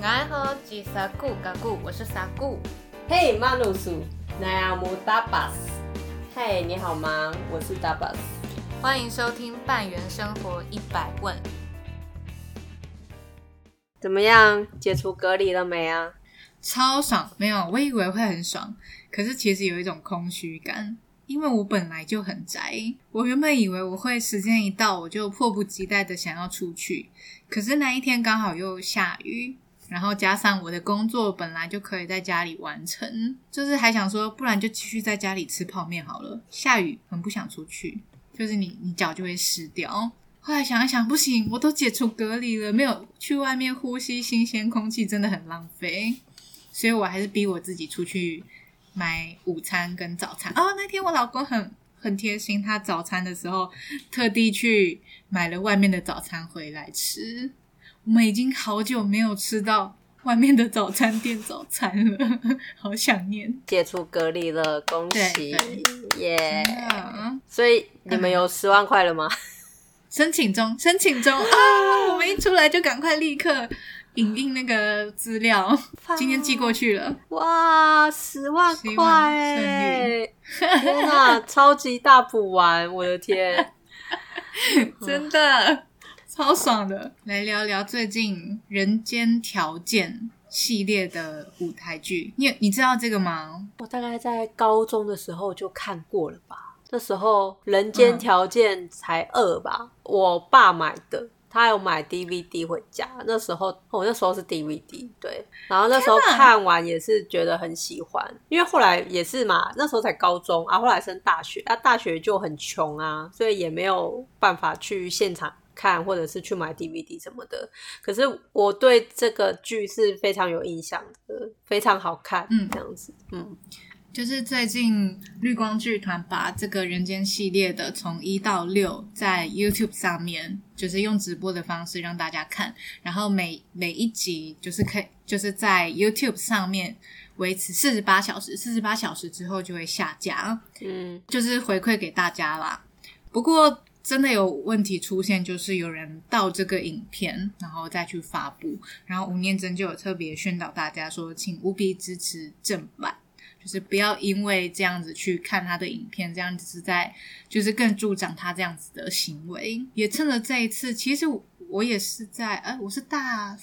爱喝吉萨固嘎固，我是萨固。嘿，马鲁苏，那亚姆达巴斯。嘿，你好吗？我是达巴斯。欢迎收听半圆生活一百问。怎么样？解除隔离了没啊？超爽！没有，我以为会很爽，可是其实有一种空虚感，因为我本来就很宅。我原本以为我会时间一到，我就迫不及待的想要出去，可是那一天刚好又下雨。然后加上我的工作本来就可以在家里完成，就是还想说，不然就继续在家里吃泡面好了。下雨很不想出去，就是你你脚就会湿掉。后来想一想，不行，我都解除隔离了，没有去外面呼吸新鲜空气，真的很浪费。所以我还是逼我自己出去买午餐跟早餐。哦，那天我老公很很贴心，他早餐的时候特地去买了外面的早餐回来吃。我们已经好久没有吃到外面的早餐店早餐了，好想念。解除隔离了，恭喜耶！啊，所以你们有十万块了吗？申请中，申请中啊！我们一出来就赶快立刻影印那个资料，今天寄过去了。哇，十万块！天哪，超级大补丸！我的天，真的超爽的。来聊聊最近《人间条件》系列的舞台剧，你你知道这个吗？我大概在高中的时候就看过了吧？那时候《人间条件》才二吧，我爸买的。他有买 DVD 回家，那时候我那时候是 DVD 对，然后那时候看完也是觉得很喜欢，因为后来也是嘛，那时候才高中啊，后来升大学，啊大学就很穷啊，所以也没有办法去现场看或者是去买 DVD 什么的。可是我对这个剧是非常有印象的，非常好看，嗯这样子，嗯就是最近绿光剧团把这个人间系列的从一到六在 YouTube 上面，就是用直播的方式让大家看，然后每每一集就是可以就是在 YouTube 上面维持四十八小时，四十八小时之后就会下架，嗯就是回馈给大家啦。不过真的有问题出现，就是有人盗这个影片，然后再去发布，然后吴念真就有特别宣导大家说，请务必支持正版。就是不要因为这样子去看他的影片，这样子是在就是更助长他这样子的行为。也趁着这一次，其实我也是在呃，我是大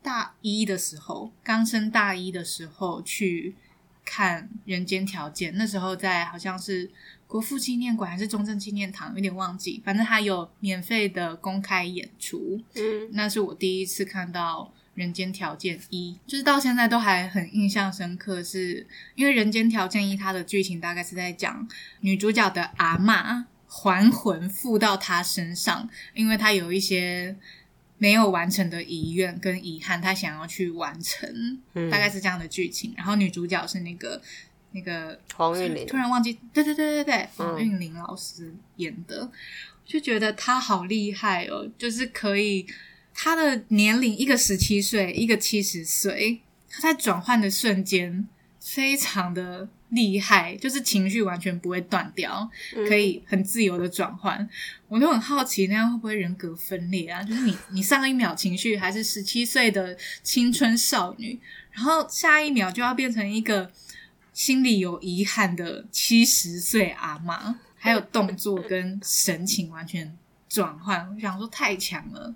大一的时候，刚升大一的时候去看《人间条件》，那时候在好像是国父纪念馆还是中正纪念堂，有点忘记，反正他有免费的公开演出，嗯。那是我第一次看到《人间条件一》，就是到现在都还很印象深刻是，因为《人间条件一》它的剧情大概是在讲女主角的阿妈还魂附到她身上，因为她有一些没有完成的遗愿跟遗憾，她想要去完成，嗯。大概是这样的剧情。然后女主角是那个那个黄韵玲突然忘记，对对对对对，嗯黄韵玲老师演的，就觉得她好厉害哦，就是可以，她的年龄一个十七岁，一个七十岁，她在转换的瞬间非常的厉害，就是情绪完全不会断掉，嗯可以很自由的转换。我都很好奇，那样会不会人格分裂啊？就是你你上一秒情绪还是十七岁的青春少女，然后下一秒就要变成一个心里有遗憾的七十岁阿妈，还有动作跟神情完全转换。我想说太强了。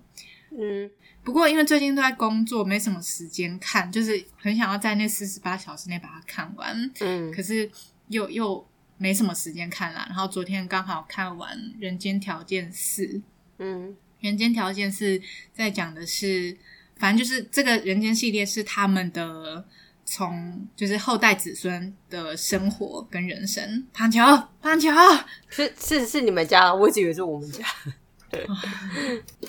嗯不过因为最近都在工作，没什么时间看，就是很想要在那四十八小时内把它看完。嗯可是又又没什么时间看啦。然后昨天刚好看完《人间条件四》，《嗯人间条件四》在讲的是，反正就是这个人间系列是他们的从就是后代子孙的生活跟人生。棒球，棒球，是是是你们家，我一直以为是我们家。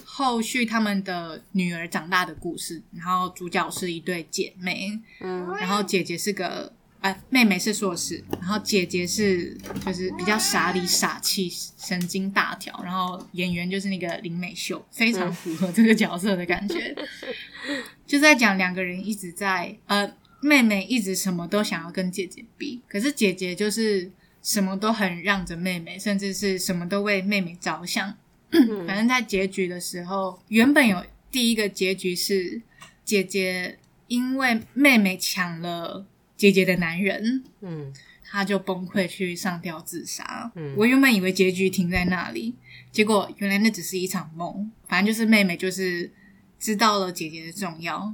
后续他们的女儿长大的故事，然后主角是一对姐妹，嗯然后姐姐是个，呃，妹妹是硕士，然后姐姐是就是比较傻里傻气、神经大条，然后演员就是那个林美秀，非常符合这个角色的感觉。就在讲两个人一直在，呃，妹妹一直什么都想要跟姐姐比，可是姐姐就是什么都很让着妹妹，甚至是什么都为妹妹着想。反正在结局的时候，原本有第一个结局是姐姐因为妹妹抢了姐姐的男人，嗯她就崩溃去上吊自杀。嗯我原本以为结局停在那里，结果原来那只是一场梦。反正就是妹妹就是知道了姐姐的重要。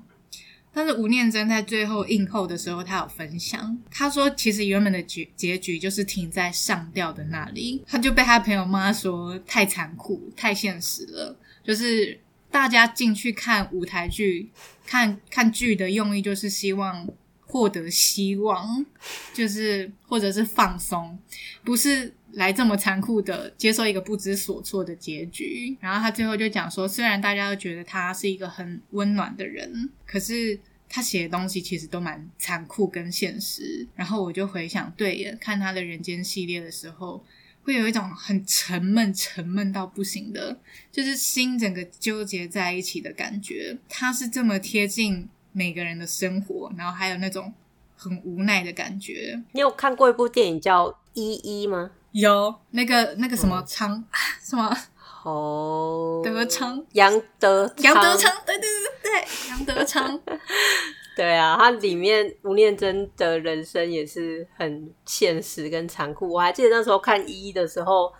但是吴念真在最后映后的时候，他有分享，他说其实原本的结结局就是停在上吊的那里，他就被他朋友骂说太残酷、太现实了。就是大家进去看舞台剧、看看剧的用意，就是希望获得希望，就是或者是放松，不是来这么残酷的接受一个不知所措的结局。然后他最后就讲说，虽然大家都觉得他是一个很温暖的人，可是他写的东西其实都蛮残酷跟现实。然后我就回想，对耶，看他的人间系列的时候。会有一种很沉闷、沉闷到不行的，就是心整个纠结在一起的感觉。他是这么贴近每个人的生活，然后还有那种很无奈的感觉。你有看过一部电影叫《一一》吗？有那个那个什么昌、什么哦，德昌、杨德杨德昌，对对对对对，杨德昌。对啊，它里面吴念真的人生也是很现实跟残酷。我还记得那时候看一一的时候，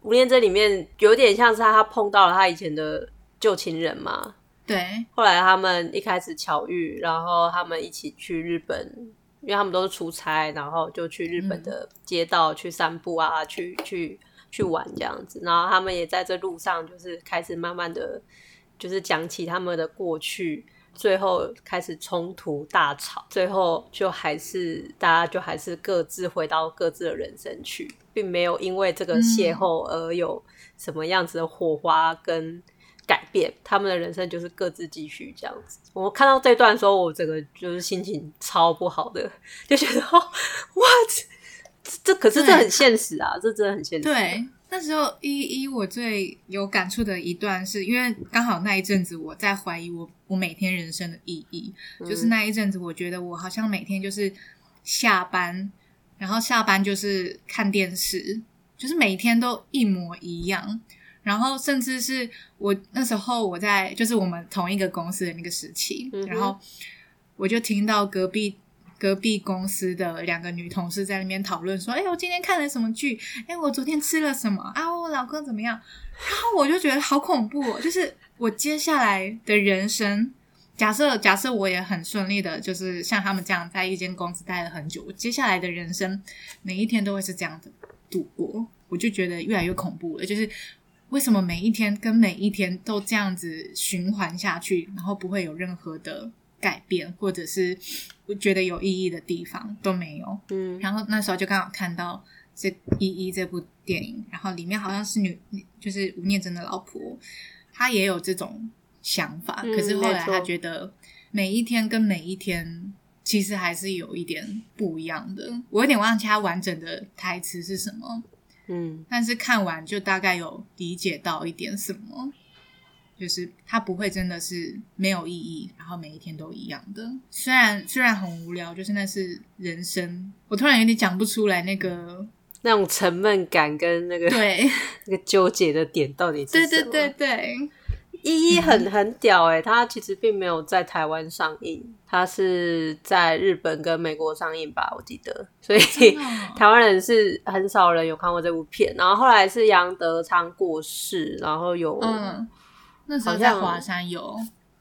吴念真里面有点像是他他碰到了他以前的旧情人嘛。对，后来他们一开始巧遇，然后他们一起去日本，因为他们都是出差，然后就去日本的街道去散步啊，去去去玩这样子。然后他们也在这路上，就是开始慢慢的就是讲起他们的过去。最后开始冲突大吵，最后就还是大家就还是各自回到各自的人生去，并没有因为这个邂逅而有什么样子的火花跟改变，他们的人生就是各自继续这样子。我看到这段的时候，我整个就是心情超不好的，就觉得哦，what，这这可是这很现实啊，这真的很现实。对，那时候一一我最有感触的一段是，因为刚好那一阵子我在怀疑我我每天人生的意义，就是那一阵子我觉得我好像每天就是下班，然后下班就是看电视，就是每天都一模一样。然后甚至是我那时候我在就是我们同一个公司的那个时期，嗯然后我就听到隔壁隔壁公司的两个女同事在那边讨论说：“哎，我今天看了什么剧？哎，我昨天吃了什么？啊，我老公怎么样？”然后我就觉得好恐怖哦，就是我接下来的人生。假设假设我也很顺利的，就是像他们这样在一间公司待了很久，我接下来的人生每一天都会是这样的度过，我就觉得越来越恐怖了。就是为什么每一天跟每一天都这样子循环下去，然后不会有任何的改变，或者是我觉得有意义的地方都没有。嗯然后那时候就刚好看到这《一一》这部电影，然后里面好像是女，就是吴念真的老婆，她也有这种想法，嗯可是后来她觉得每一天跟每一天其实还是有一点不一样的。我有点忘记她完整的台词是什么，嗯但是看完就大概有理解到一点什么。就是它不会真的是没有意义，然后每一天都一样的。虽然虽然很无聊，就是那是人生。我突然有点讲不出来那个，那种沉闷感跟那个对 那个纠结的点到底是对什么？对对对，一一很很屌哎、它其实并没有在台湾上映，它是在日本跟美国上映吧，我记得，所以哦？台湾人是很少人有看过这部片。然后后来是杨德昌过世，然后有、嗯，那时候好像在华山有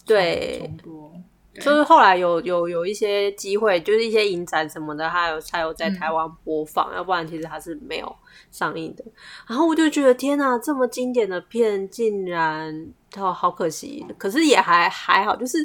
对重播，对就是后来有有有一些机会，就是一些影展什么的，它有才有在嗯台湾播放，要不然其实它是没有上映的。然后我就觉得天哪，这么经典的片竟然哦，好可惜。可是也还还好，就是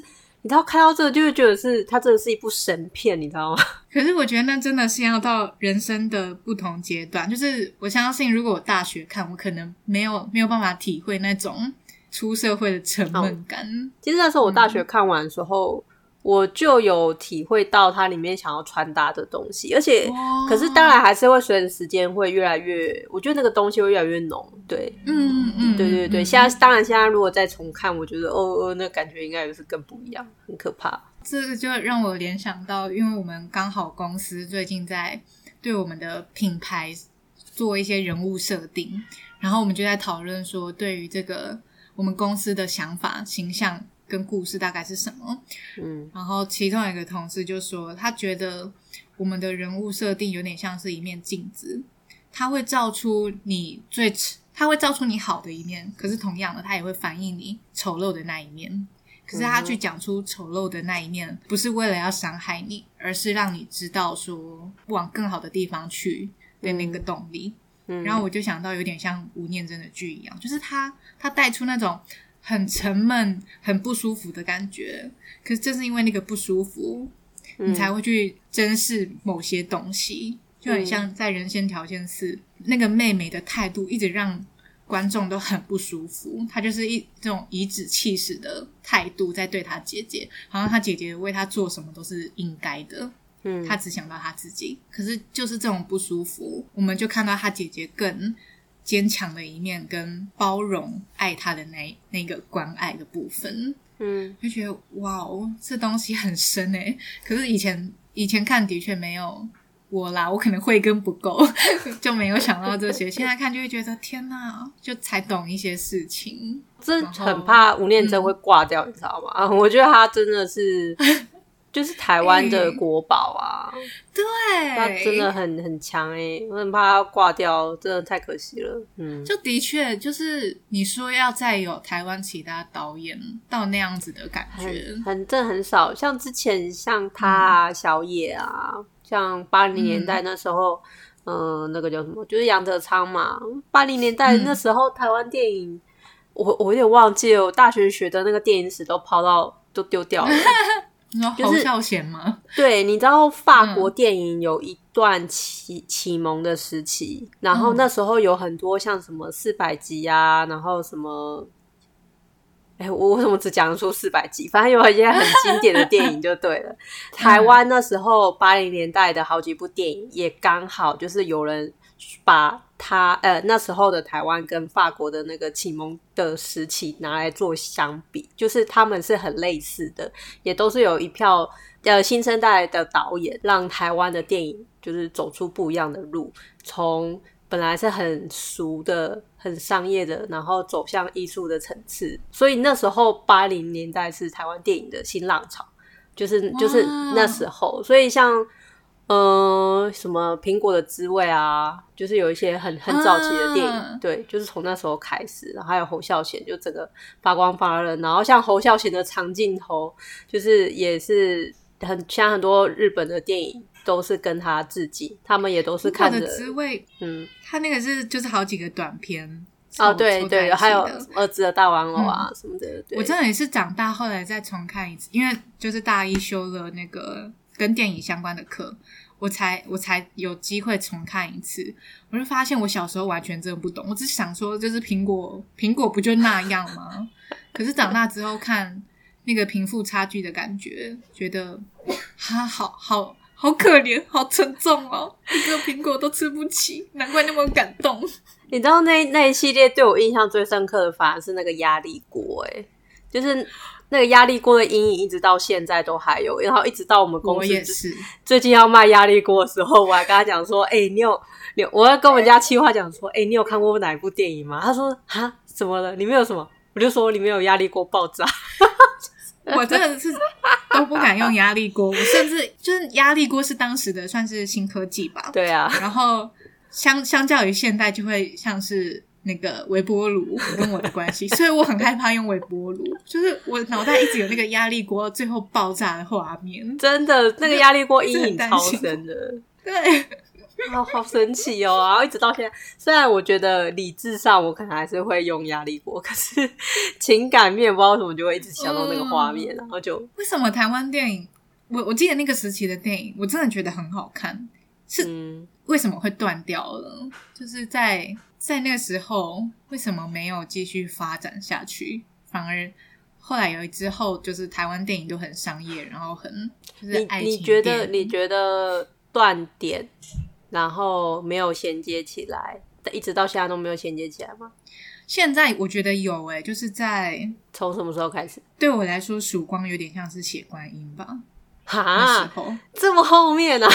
你知道看到这个就会觉得是它真的是一部神片，你知道吗？可是我觉得那真的是要到人生的不同阶段，就是我相信，如果我大学看，我可能没有没有办法体会那种出社会的沉闷感。其实那时候我大学看完的时候。我就有体会到它里面想要传达的东西，而且可是当然还是会随着时间会越来越，我觉得那个东西会越来越浓，对，嗯嗯嗯，对对对，嗯现在当然现在如果再重看，我觉得哦哦，那感觉应该也是更不一样，很可怕。这个就让我联想到，因为我们刚好公司最近在对我们的品牌做一些人物设定，然后我们就在讨论说，对于这个我们公司的想法、形象跟故事大概是什么。嗯然后其中有一个同事就说，他觉得我们的人物设定有点像是一面镜子，他会照出你最，他会照出你好的一面，可是同样的，他也会反映你丑陋的那一面。可是他去讲出丑陋的那一面，不是为了要伤害你，而是让你知道说往更好的地方去的那个动力。嗯，然后我就想到有点像吴念真的剧一样，就是他他带出那种很沉闷、很不舒服的感觉。可是正是因为那个不舒服，嗯你才会去珍视某些东西，就很像在《人间条件四》那个妹妹的态度，一直让观众都很不舒服。她就是一这种颐指气使的态度在对她姐姐，好像她姐姐为她做什么都是应该的。嗯他只想到他自己，可是就是这种不舒服，我们就看到他姐姐更坚强的一面，跟包容爱他的那那个关爱的部分，嗯就觉得哇哦，这东西很深诶。可是以前以前看的确没有我啦，我可能慧根不够，就没有想到这些。现在看就会觉得天哪，就才懂一些事情。这很怕吴念真会挂掉，你知道吗？我觉得他真的是就是台湾的国宝啊，他对，真的很很强哎、我很怕他挂掉，真的太可惜了。嗯，就的确就是你说要再有台湾其他导演到那样子的感觉。很，很真很少，像之前像他嗯。啊、小野啊，像八零年代那时候，嗯、那个叫什么，就是杨德昌嘛。八零年代嗯。那时候台湾电影，我我有点忘记了，我大学学的那个电影史都抛到都丢掉了。你说就是侯孝贤吗？对，你知道法嗯国电影有一段启启蒙的时期，然后嗯那时候有很多像什么四百集啊，然后什么，哎，我为什么只讲得出四百集？反正有一些很经典的电影就对了。台湾那时候八零年代的好几部电影，也刚好就是有人把他呃那时候的台湾跟法国的那个启蒙的时期拿来做相比，就是他们是很类似的，也都是有一票呃新生代的导演，让台湾的电影就是走出不一样的路，从本来是很俗的、很商业的，然后走向艺术的层次。所以那时候八零年代是台湾电影的新浪潮，就是就是那时候，所以像。呃，什么苹果的滋味啊，就是有一些很很早期的电影，啊对，就是从那时候开始，然后还有侯孝贤，就整个发光发热。然后像侯孝贤的长镜头，就是也是很像很多日本的电影都是跟他致敬，他们也都是看着，滋味，嗯，他那个是就是好几个短片哦，对对，还有的儿子的大玩偶啊、什么的，对我真的也是长大后来再重看一次，因为就是大一修了那个跟电影相关的课，我才我才有机会重看一次。我就发现我小时候完全真的不懂，我只想说就是苹果苹果不就那样吗？可是长大之后看那个贫富差距的感觉，觉得哈好好好可怜，好沉重哦，一个苹果都吃不起，难怪那么感动。你知道那那一系列对我印象最深刻的，反而是那个压力锅，哎，就是那个压力锅的阴影，一直到现在都还有。然后一直到我们公我司，最近要卖压力锅的时候，我还跟他讲说：“哎、你有你有，我要跟我们家企划讲说，哎、你有看过哪一部电影吗？”他说：“哈，怎么了？里面有什么？”我就说：“里面有压力锅爆炸。我真的是都不敢用压力锅，我甚至就是压力锅是当时的算是新科技吧”，对啊，然后相相较于现代，就会像是那个微波炉跟我的关系，所以我很害怕用微波炉，就是我脑袋一直有那个压力锅最后爆炸的画面。真的那个压力锅阴影超深的，对，好 好神奇哦！然后一直到现在，虽然我觉得理智上我可能还是会用压力锅，可是 情感面不知道为什么就会一直想到那个画面，然后就为什么台湾电影？我我记得那个时期的电影，我真的觉得很好看，是嗯，为什么会断掉了？就是在在那个时候，为什么没有继续发展下去？反而后来有之后，就是台湾电影都很商业，然后很就是你爱情你觉得片你觉得断点，然后没有衔接起来，一直到现在都没有衔接起来吗？现在我觉得有诶、就是在从什么时候开始？对我来说，曙光有点像是血观音吧。哈，候，这么后面啊？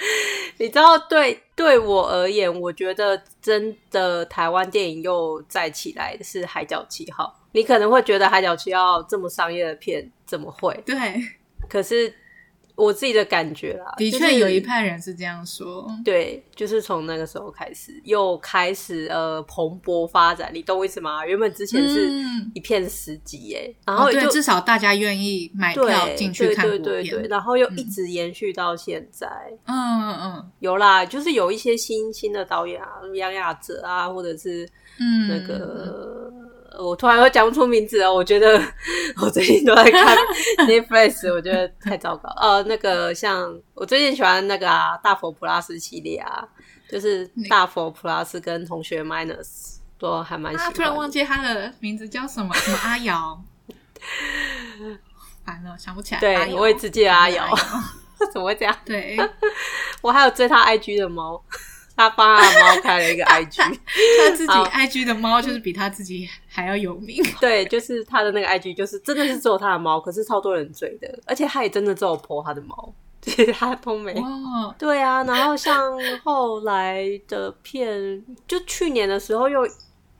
你知道，对对我而言，我觉得真的台湾电影又再起来的是《海角七号》。你可能会觉得《海角七号》这么商业的片怎么会？对，可是我自己的感觉啦，的就是确有一派人是这样说。对，就是从那个时候开始，又开始呃蓬勃发展。你懂我意思吗？原本之前是嗯一片死寂耶，然哦，对，后就、至少大家愿意买票进去看对。对对对，然后又一直延续到现在。嗯嗯嗯有啦，就是有一些新新的导演啊，杨雅哲啊，或者是嗯，那个。我突然又讲不出名字了，我觉得我最近都在看 Netflix，我觉得太糟糕。呃，那个像我最近喜欢那个啊，大佛普拉斯系列啊，就是大佛普拉斯跟同学 Minus 都还蛮喜啊，欢。突然忘记他的名字叫什么？什么阿瑶？烦了，想不起来。对，我也只记得阿瑶瑶。怎么会这样？对，我还有追他 IG 的猫，他帮他的猫开了一个 IG。他自己 IG 的猫就是比他自己还要有名。对，就是他的那个 IG，就是真的是只有他的猫，可是超多人追的，而且他也真的只有 po 他的猫，其他都没。哇，对啊，然后像后来的片，就去年的时候又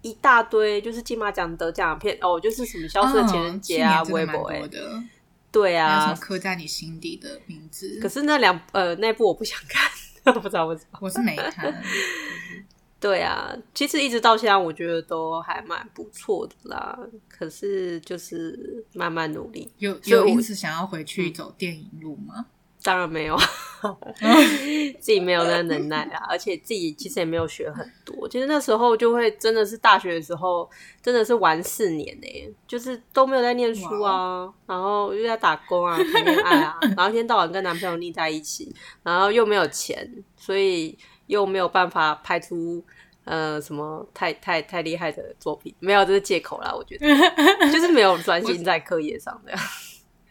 一大堆，就是金马奖得奖的片哦，就是什么消失的情人节啊、微博哎的。对啊。刻在你心底的名字？可是那两呃那部我不想看，不知道为什么。我是没看。对啊，其实一直到现在，我觉得都还蛮不错的啦。可是就是慢慢努力，有有因此想要回去走电影路吗？当然没有，自己没有那个能耐啊，而且自己其实也没有学很多。其实那时候就会真的是大学的时候，真的是玩四年呢、就是都没有在念书啊，然后又在打工啊、谈恋爱啊，然后一天到晚跟男朋友腻在一起，然后又没有钱，所以又没有办法拍出。呃，什么太太太厉害的作品没有，这是借口啦。我觉得就是没有专心在课业上的。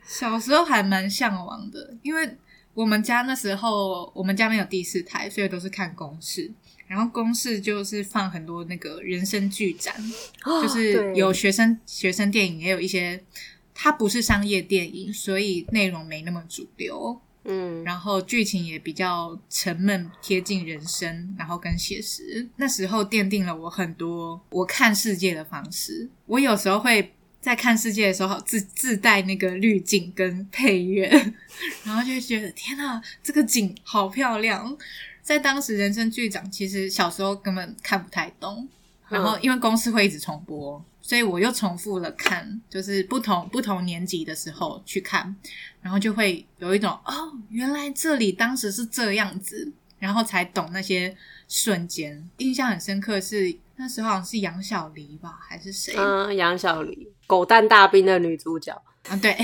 小时候还蛮向往的，因为我们家那时候我们家没有第四台，所以都是看公视。然后公视就是放很多那个人生剧展，就是有学生学生电影，也有一些它不是商业电影，所以内容没那么主流，嗯，然后剧情也比较沉闷，贴近人生，然后跟写实。那时候奠定了我很多我看世界的方式。我有时候会在看世界的时候自自带那个滤镜跟配乐，然后就会觉得天哪，这个景好漂亮。在当时人生剧展，其实小时候根本看不太懂，然后因为公司会一直重播，所以我又重复了看，就是不同不同年级的时候去看，然后就会有一种哦，原来这里当时是这样子，然后才懂那些瞬间。印象很深刻是那时候好像是杨小黎吧，还是谁？嗯，杨小黎，狗蛋大兵的女主角。啊，对，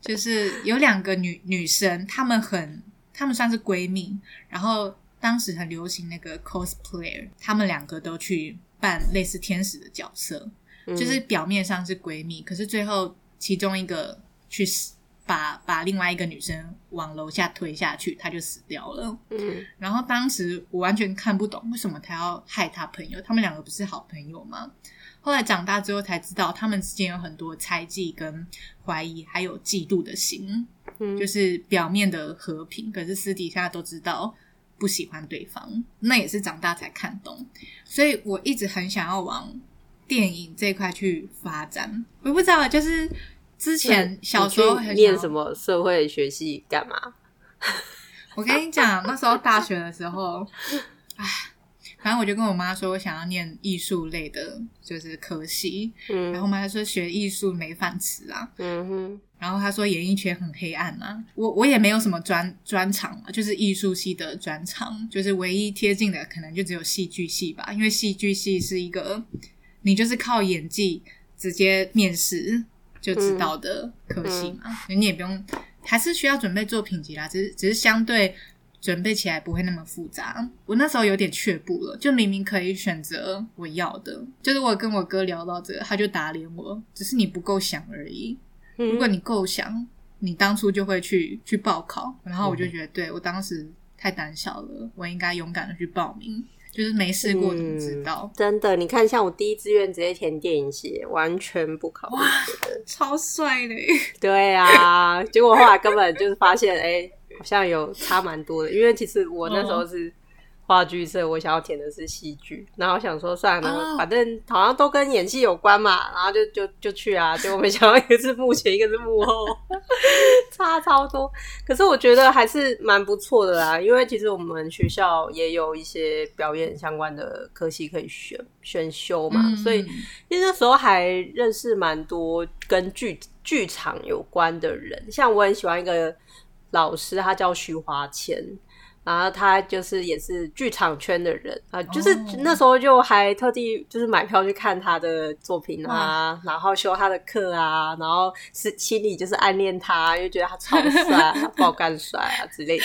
就是有两个女 女生，她们很，她们算是闺蜜，然后当时很流行那个 cosplayer，她们两个都去扮类似天使的角色，嗯就是表面上是闺蜜，可是最后其中一个去死把把另外一个女生往楼下推下去，他就死掉了。嗯然后当时我完全看不懂为什么他要害他朋友，他们两个不是好朋友吗？后来长大之后才知道，他们之间有很多猜忌、跟怀疑，还有嫉妒的心，嗯，就是表面的和平，可是私底下都知道不喜欢对方。那也是长大才看懂，所以我一直很想要往电影这一块去发展。我不知道，就是之前小时候念什么社会学系干嘛？我跟你讲，那时候大学的时候，唉，反正我就跟我妈说，我想要念艺术类的，就是科系。嗯，然后我妈就说学艺术没饭吃啊，嗯哼，然后她说演艺圈很黑暗啊。我我也没有什么专专长嘛，就是艺术系的专长，就是唯一贴近的可能就只有戏剧系吧，因为戏剧系是一个你就是靠演技直接面试就知道的科系嘛，你也不用，还是需要准备作品集啦，只是只是相对准备起来不会那么复杂。我那时候有点却步了，就明明可以选择我要的，就是我跟我哥聊到这个，他就打脸我，只是你不够想而已。如果嗯你够想，你当初就会去去报考。然后我就觉得，对我当时太胆小了，我应该勇敢的去报名。就是没试过怎么知道？真的，你看，像我第一志愿直接填电影系，完全不考虑这个。超帅的！对啊，结果后来根本就是发现，哎、好像有差蛮多的。因为其实我那时候是话剧社，我想要填的是戏剧，然后想说算了，哦反正好像都跟演戏有关嘛，然后就就就去啊，结果没想到一个是幕前，一个是幕后，差超多。可是我觉得还是蛮不错的啦，因为其实我们学校也有一些表演相关的科系可以选选修嘛，嗯所以其实那时候还认识蛮多跟剧剧场有关的人，像我很喜欢一个老师，他叫徐华谦。然后他就是也是剧场圈的人啊，就是哦那时候就还特地就是买票去看他的作品啊，然后修他的课啊，然后是心里就是暗恋他，又觉得他超帅、啊、爆干帅啊之类的。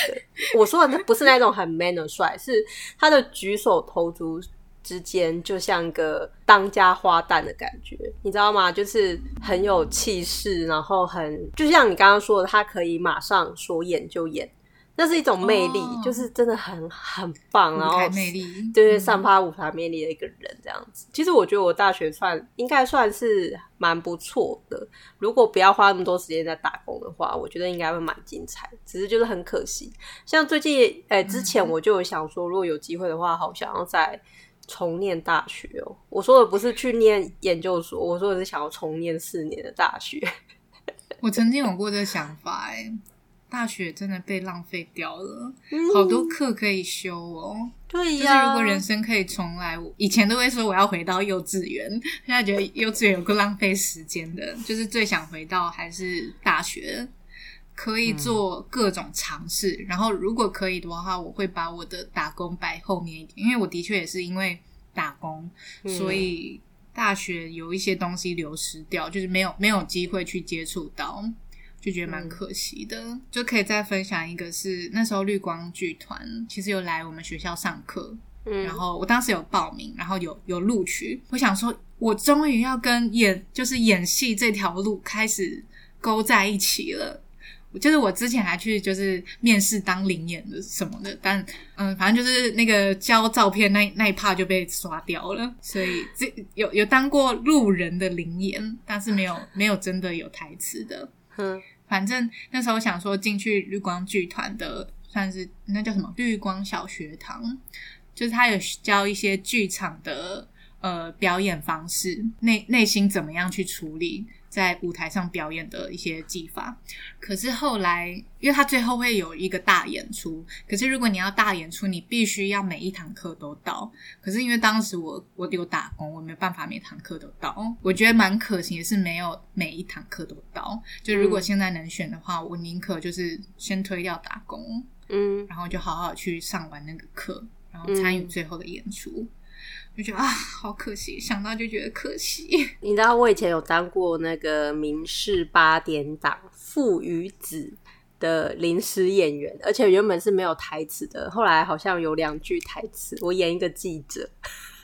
我说的那不是那种很 man 的帅，是他的举手投足之间就像个当家花旦的感觉，你知道吗？就是很有气势，然后很就像你刚刚说的，他可以马上说演就演。那是一种魅力，哦就是真的很很棒，然后魅力，对，对散发舞台魅力的一个人这样子。其实我觉得我大学算应该算是蛮不错的，如果不要花那么多时间在打工的话，我觉得应该会蛮精彩。只是就是很可惜，像最近诶、之前我就有想说，如果有机会的话，好想要再重念大学哦。我说的不是去念研究所，我说的是想要重念四年的大学。我曾经有过这个想法、哎，大学真的被浪费掉了，好多课可以修哦。对就是如果人生可以重来，我以前都会说我要回到幼稚园，现在觉得幼稚园有个浪费时间的，就是最想回到还是大学，可以做各种尝试。然后如果可以的话，我会把我的打工摆后面一点，因为我的确也是因为打工，嗯所以大学有一些东西流失掉，就是没有没有机会去接触到。就觉得蛮可惜的，就可以再分享一个是那时候绿光剧团其实有来我们学校上课，嗯然后我当时有报名，然后有有录取。我想说，我终于要跟演就是演戏这条路开始勾在一起了。就是我之前还去就是面试当领演的什么的，但嗯，反正就是那个交照片那那一趴就被刷掉了，所以这有有当过路人的领演，但是没有没有真的有台词的。嗯。反正那时候想说进去绿光剧团的，算是那叫什么绿光小学堂，就是他有教一些剧场的呃表演方式，内内心怎么样去处理在舞台上表演的一些技法。可是后来，因为他最后会有一个大演出，可是如果你要大演出，你必须要每一堂课都到。可是因为当时我我有打工，我没办法每堂课都到，我觉得蛮可惜的是没有每一堂课都到。就如果现在能选的话，我宁可就是先推掉打工，嗯，然后就好好去上完那个课，然后参与最后的演出。就觉得啊，好可惜，想到就觉得可惜。你知道我以前有当过那个民视八点档《父与子》的临时演员，而且原本是没有台词的，后来好像有两句台词，我演一个记者，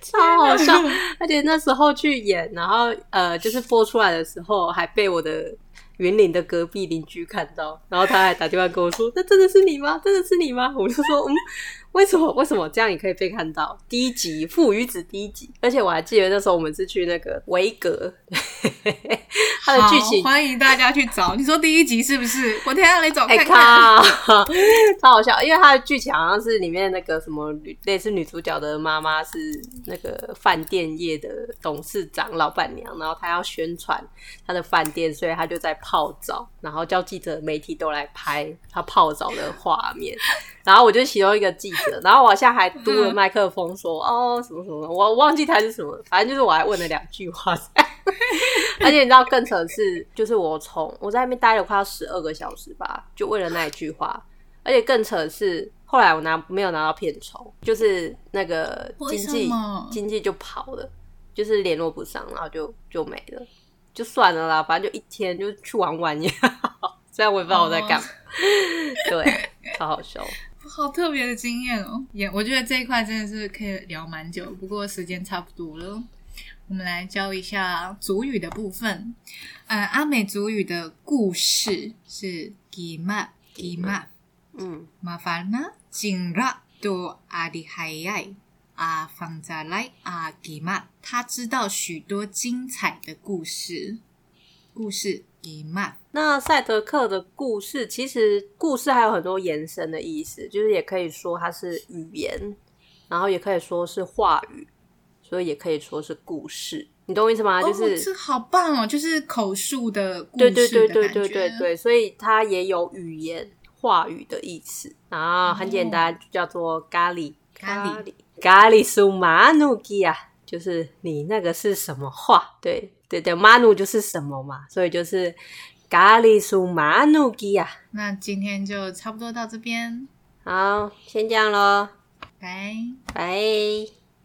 超好笑。而且那时候去演，然后呃，就是播出来的时候，还被我的云林的隔壁邻居看到，然后他还打电话跟我说：“那真的是你吗？真的是你吗？”我就说：“嗯。” 为什么？为什么这样也可以被看到？第一集《父与子》第一集，而且我还记得那时候我们是去那个维格，他的剧情欢迎大家去找。你说第一集是不是？我等一下来找哎看看。靠，超好笑，因为他的剧情好像是里面那个什么女类似女主角的妈妈是那个饭店业的董事长老板娘，然后她要宣传她的饭店，所以她就在泡澡，然后叫记者媒体都来拍她泡澡的画面。然后我就其中一个记者，然后我好像还嘟了麦克风说：“哦，什么什么，我忘记台是什么，反正就是我还问了两句话。”而且你知道更扯的是，就是我从我在那边待了快要十二个小时吧，就为了那一句话。而且更扯的是，后来我拿没有拿到片酬，就是那个经济经济就跑了，就是联络不上，然后就就没了，就算了啦，反正就一天就去玩玩也好。虽然我也不知道我在干嘛，对，超好笑。好特别的经验哦，也我觉得这一块真的是可以聊蛮久，不过时间差不多了，我们来教一下主语的部分。呃，阿美主语的故事是 gima gima 嗯。mafana jingra do adi hayai 啊，放在来啊，gima，他知道许多精彩的故事，故事给慢。那赛德克的故事，其实故事还有很多延伸的意思，就是也可以说它是语言，然后也可以说是话语，所以也可以说是故事。你懂我意思吗？就哦，是、这好棒哦，就是口述的故对事的对对对感觉对对对，所以它也有语言话语的意思。然后很简单，就叫做咖喱咖喱喱咖喱苏马努基啊，就是你那个是什么话？对对对，马努就是什么嘛，所以就是咖喱苏马努鸡呀。那今天就差不多到这边，好，先这样喽，拜。拜。